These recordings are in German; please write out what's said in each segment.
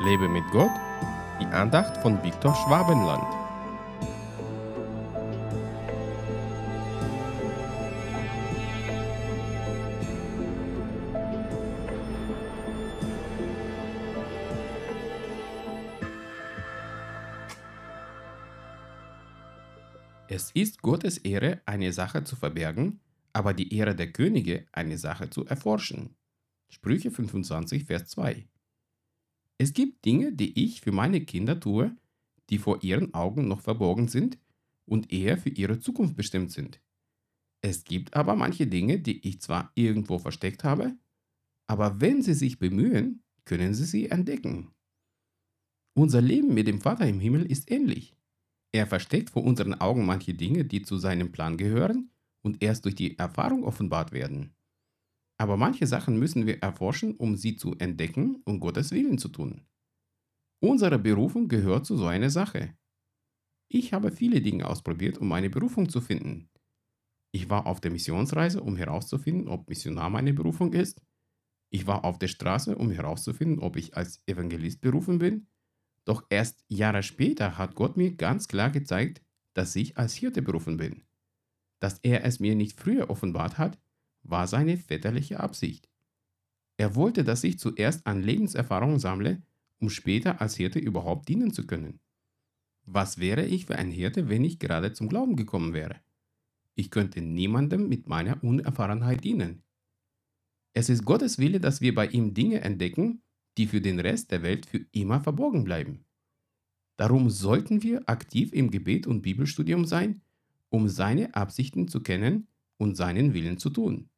Lebe mit Gott, die Andacht von Viktor Schwabenland. Es ist Gottes Ehre, eine Sache zu verbergen, aber die Ehre der Könige, eine Sache zu erforschen. Sprüche 25, Vers 2. Es gibt Dinge, die ich für meine Kinder tue, die vor ihren Augen noch verborgen sind und eher für ihre Zukunft bestimmt sind. Es gibt aber manche Dinge, die ich zwar irgendwo versteckt habe, aber wenn sie sich bemühen, können sie sie entdecken. Unser Leben mit dem Vater im Himmel ist ähnlich. Er versteckt vor unseren Augen manche Dinge, die zu seinem Plan gehören und erst durch die Erfahrung offenbart werden. Aber manche Sachen müssen wir erforschen, um sie zu entdecken und Gottes Willen zu tun. Unsere Berufung gehört zu so einer Sache. Ich habe viele Dinge ausprobiert, um meine Berufung zu finden. Ich war auf der Missionsreise, um herauszufinden, ob Missionar meine Berufung ist. Ich war auf der Straße, um herauszufinden, ob ich als Evangelist berufen bin. Doch erst Jahre später hat Gott mir ganz klar gezeigt, dass ich als Hirte berufen bin. Dass er es mir nicht früher offenbart hat, war seine väterliche Absicht. Er wollte, dass ich zuerst an Lebenserfahrung sammle, um später als Hirte überhaupt dienen zu können. Was wäre ich für ein Hirte, wenn ich gerade zum Glauben gekommen wäre? Ich könnte niemandem mit meiner Unerfahrenheit dienen. Es ist Gottes Wille, dass wir bei ihm Dinge entdecken, die für den Rest der Welt für immer verborgen bleiben. Darum sollten wir aktiv im Gebet und Bibelstudium sein, um seine Absichten zu kennen und seinen Willen zu tun.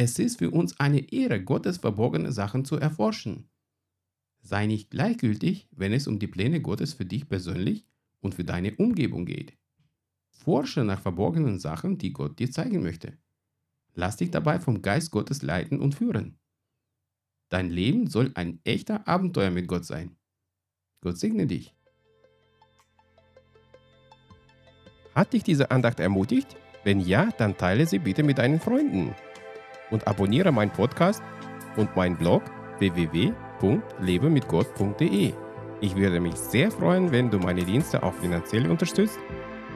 Es ist für uns eine Ehre, Gottes verborgene Sachen zu erforschen. Sei nicht gleichgültig, wenn es um die Pläne Gottes für dich persönlich und für deine Umgebung geht. Forsche nach verborgenen Sachen, die Gott dir zeigen möchte. Lass dich dabei vom Geist Gottes leiten und führen. Dein Leben soll ein echter Abenteuer mit Gott sein. Gott segne dich. Hat dich diese Andacht ermutigt? Wenn ja, dann teile sie bitte mit deinen Freunden und abonniere meinen Podcast und meinen Blog www.lebemitgott.de. Ich würde mich sehr freuen, wenn du meine Dienste auch finanziell unterstützt.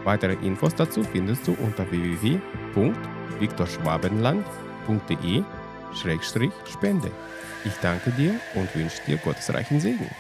Weitere Infos dazu findest du unter www.viktorschwabenland.de-spende. Ich danke dir und wünsche dir gottesreichen Segen.